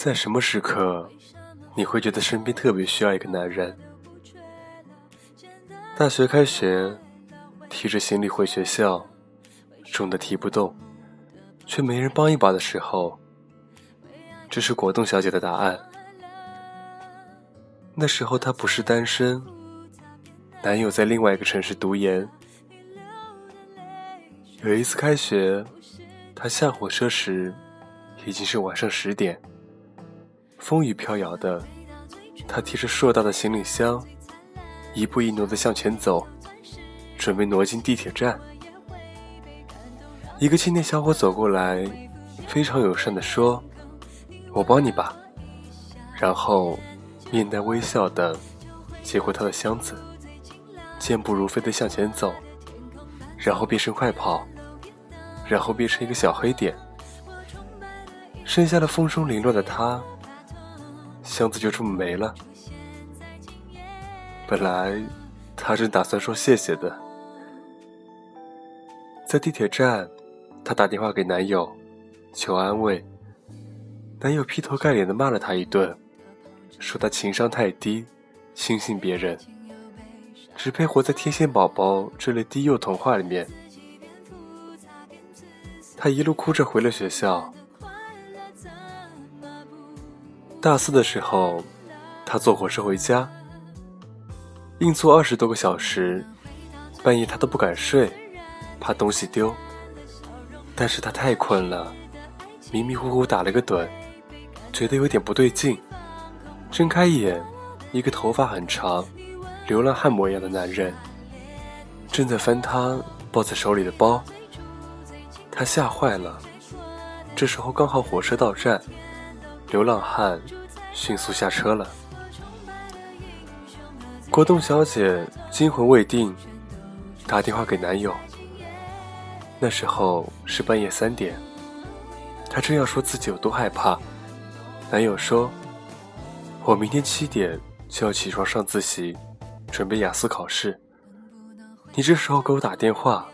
在什么时刻，你会觉得身边特别需要一个男人？大学开学，提着行李回学校，重的提不动，却没人帮一把的时候，这是果冻小姐的答案。那时候她不是单身，男友在另外一个城市读研。有一次开学，她下火车时，已经是晚上十点，风雨飘摇的，他提着硕大的行李箱。一步一挪地向前走，准备挪进地铁站。一个青年小伙走过来，非常友善地说：“我帮你吧。”然后面带微笑地接过他的箱子，健步如飞地向前走，然后变成快跑，然后变成一个小黑点。剩下的风中凌乱的他，箱子就这么没了。本来，他正打算说谢谢的。在地铁站，她打电话给男友，求安慰。男友劈头盖脸的骂了她一顿，说她情商太低，轻信别人，只配活在天线宝宝这类低幼童话里面。她一路哭着回了学校。大四的时候，她坐火车回家。硬坐二十多个小时，半夜他都不敢睡，怕东西丢。但是他太困了，迷迷糊糊打了个盹，觉得有点不对劲。睁开眼，一个头发很长、流浪汉模样的男人正在翻他抱在手里的包。他吓坏了。这时候刚好火车到站，流浪汉迅速下车了。果冻小姐惊魂未定，打电话给男友。那时候是半夜三点，她正要说自己有多害怕，男友说：“我明天七点就要起床上自习，准备雅思考试。你这时候给我打电话，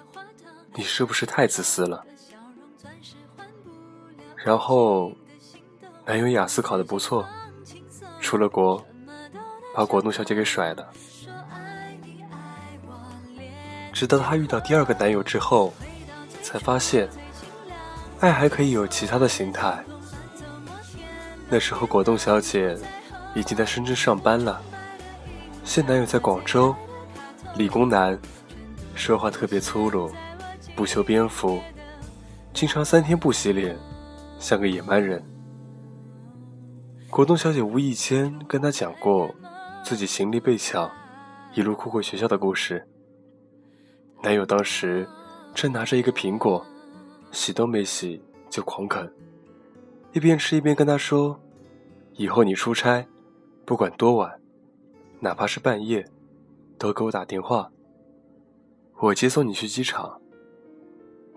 你是不是太自私了？”然后，男友雅思考的不错，出了国。把果冻小姐给甩了，直到她遇到第二个男友之后，才发现，爱还可以有其他的形态。那时候果冻小姐已经在深圳上班了，现男友在广州，理工男，说话特别粗鲁，不修边幅，经常三天不洗脸，像个野蛮人。果冻小姐无意间跟他讲过。自己行李被抢，一路哭回学校的故事。男友当时正拿着一个苹果，洗都没洗就狂啃，一边吃一边跟她说：“以后你出差，不管多晚，哪怕是半夜，都给我打电话，我接送你去机场。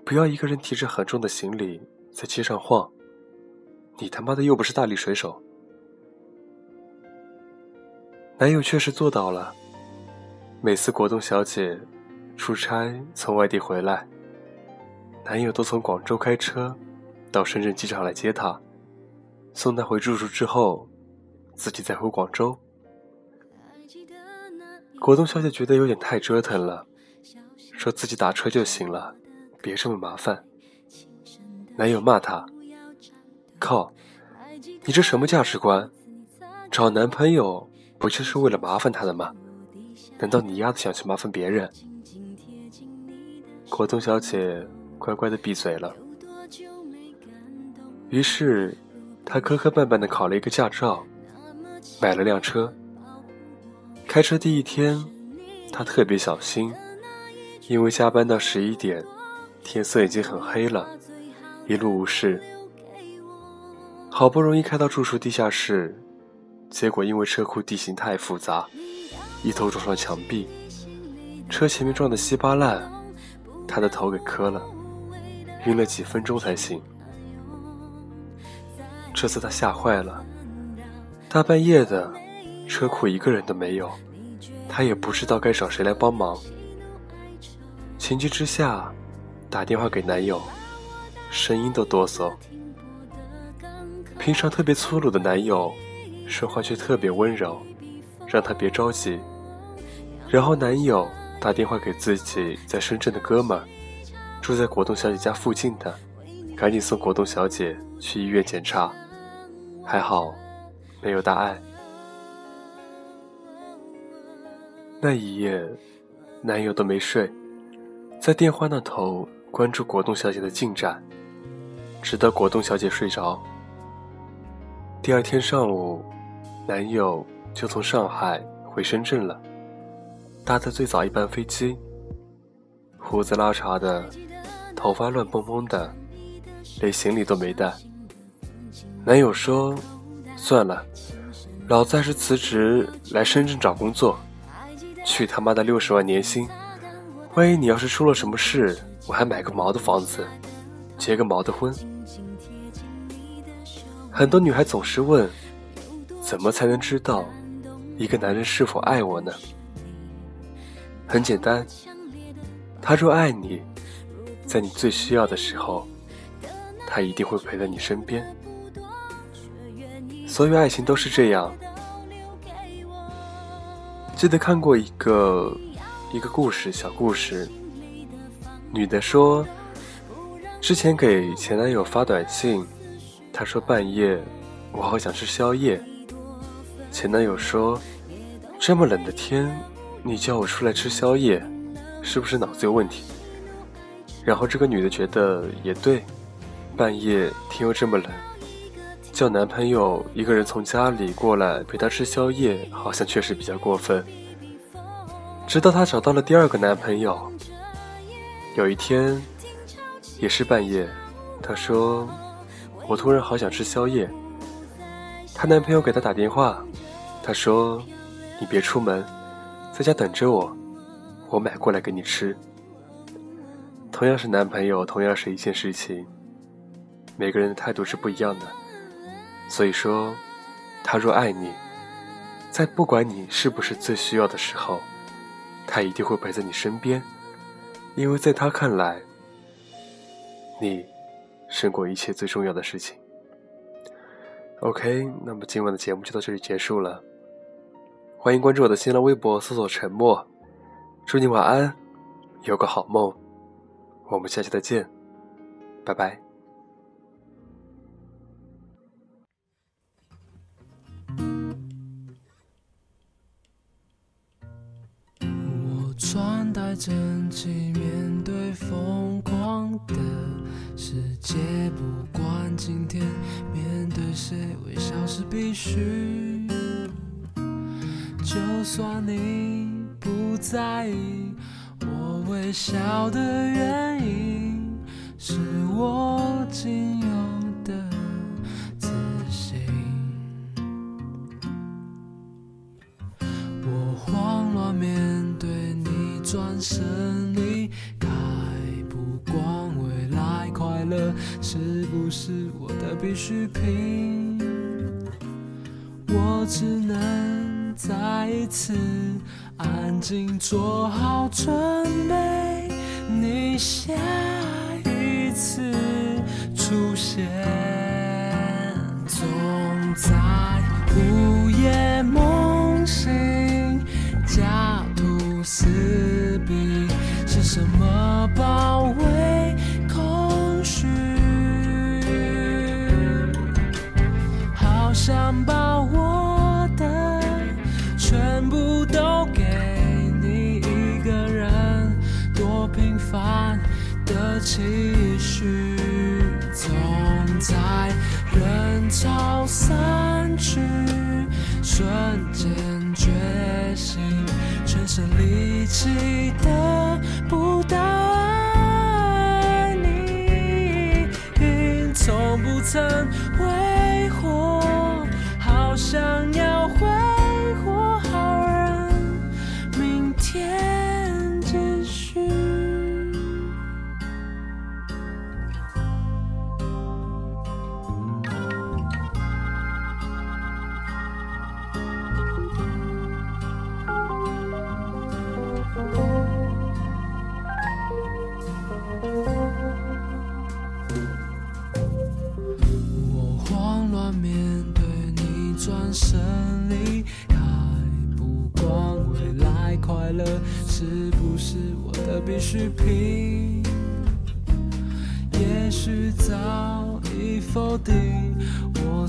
不要一个人提着很重的行李在街上晃，你他妈的又不是大力水手。”男友确实做到了。每次果冻小姐出差从外地回来，男友都从广州开车到深圳机场来接她，送她回住处之后，自己再回广州。果冻小姐觉得有点太折腾了，说自己打车就行了，别这么麻烦。男友骂她：“靠，你这什么价值观？找男朋友？”不就是为了麻烦他的吗？难道你丫的想去麻烦别人？果冻小姐乖乖的闭嘴了。于是，她磕磕绊绊的考了一个驾照，买了辆车。开车第一天，她特别小心，因为加班到十一点，天色已经很黑了，一路无事。好不容易开到住处地下室。结果因为车库地形太复杂，一头撞上墙壁，车前面撞得稀巴烂，他的头给磕了，晕了几分钟才醒。这次他吓坏了，大半夜的，车库一个人都没有，他也不知道该找谁来帮忙。情急之下，打电话给男友，声音都哆嗦。平常特别粗鲁的男友，说话却特别温柔，让她别着急。然后男友打电话给自己在深圳的哥们，住在果冻小姐家附近的，赶紧送果冻小姐去医院检查。还好，没有大碍。那一夜，男友都没睡，在电话那头关注果冻小姐的进展，直到果冻小姐睡着。第二天上午，男友就从上海回深圳了，搭的最早一班飞机。胡子拉碴的，头发乱蓬蓬的，连行李都没带。男友说：“算了，老子还是辞职来深圳找工作。”去他妈的六十万年薪！万一你要是出了什么事，我还买个毛的房子，结个毛的婚。很多女孩总是问，怎么才能知道一个男人是否爱我呢？很简单，他若爱你，在你最需要的时候，他一定会陪在你身边。所有爱情都是这样。记得看过一个一个故事，小故事。女的说，之前给前男友发短信，他说半夜我好想吃宵夜。前男友说，这么冷的天，你叫我出来吃宵夜，是不是脑子有问题？然后这个女的觉得也对，半夜天又这么冷，叫男朋友一个人从家里过来陪她吃宵夜，好像确实比较过分。直到她找到了第二个男朋友。有一天，也是半夜，她说：“我突然好想吃宵夜。”她男朋友给她打电话，他说：“你别出门，在家等着我，我买过来给你吃。”同样是男朋友，同样是一件事情，每个人的态度是不一样的。所以说，他若爱你，在不管你是不是最需要的时候。他一定会陪在你身边，因为在他看来，你胜过一切最重要的事情。OK，那么今晚的节目就到这里结束了。欢迎关注我的新浪微博，搜索“沉默”。祝你晚安，有个好梦。我们下期再见，拜拜。争气，面对疯狂的世界，不管今天面对谁，微笑是必须。就算你不在意，我微笑的原因，是我仅有的自信。我慌乱面对你。转身离开，不管未来快乐是不是我的必需品，我只能再一次安静做好准备，你下一次出现，总在午夜梦醒，假吐司。的期许，总在人潮散去瞬间觉醒，全身力气的。不到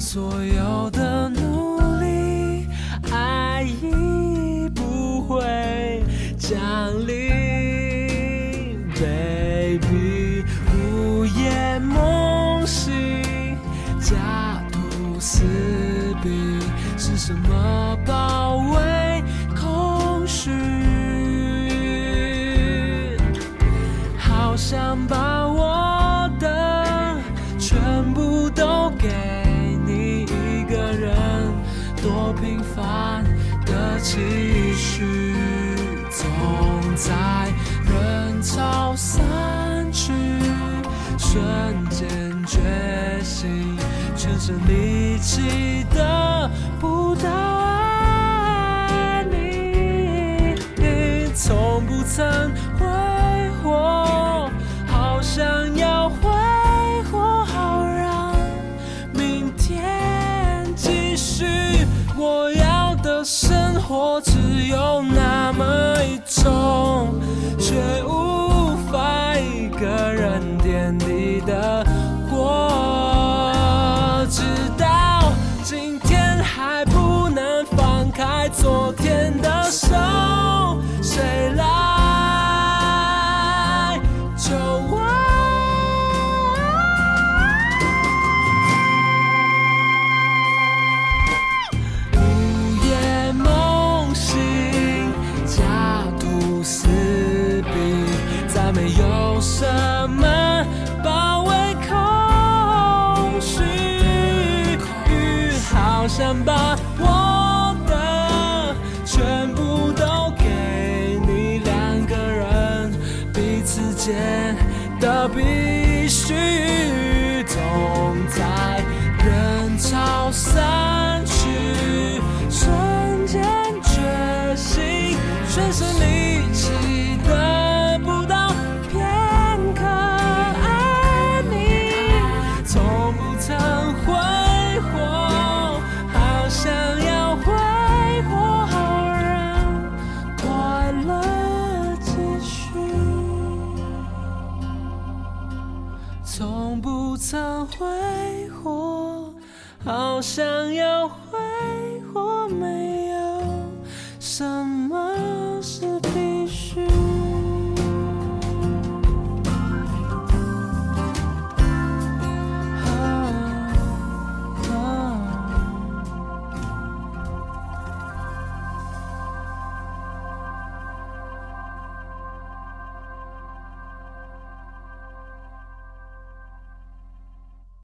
所有的努力，爱已不会降临，baby，午夜梦醒，家徒四壁，是什么包围空虚？好想把我的全部都给在人潮散去，瞬间觉醒，全身力气得不到爱你，从不曾挥霍，好想要挥霍，好让明天继续。我要的生活只有还不能放开昨天的想把我的全部都给你，两个人彼此间的必须，总在人潮散 So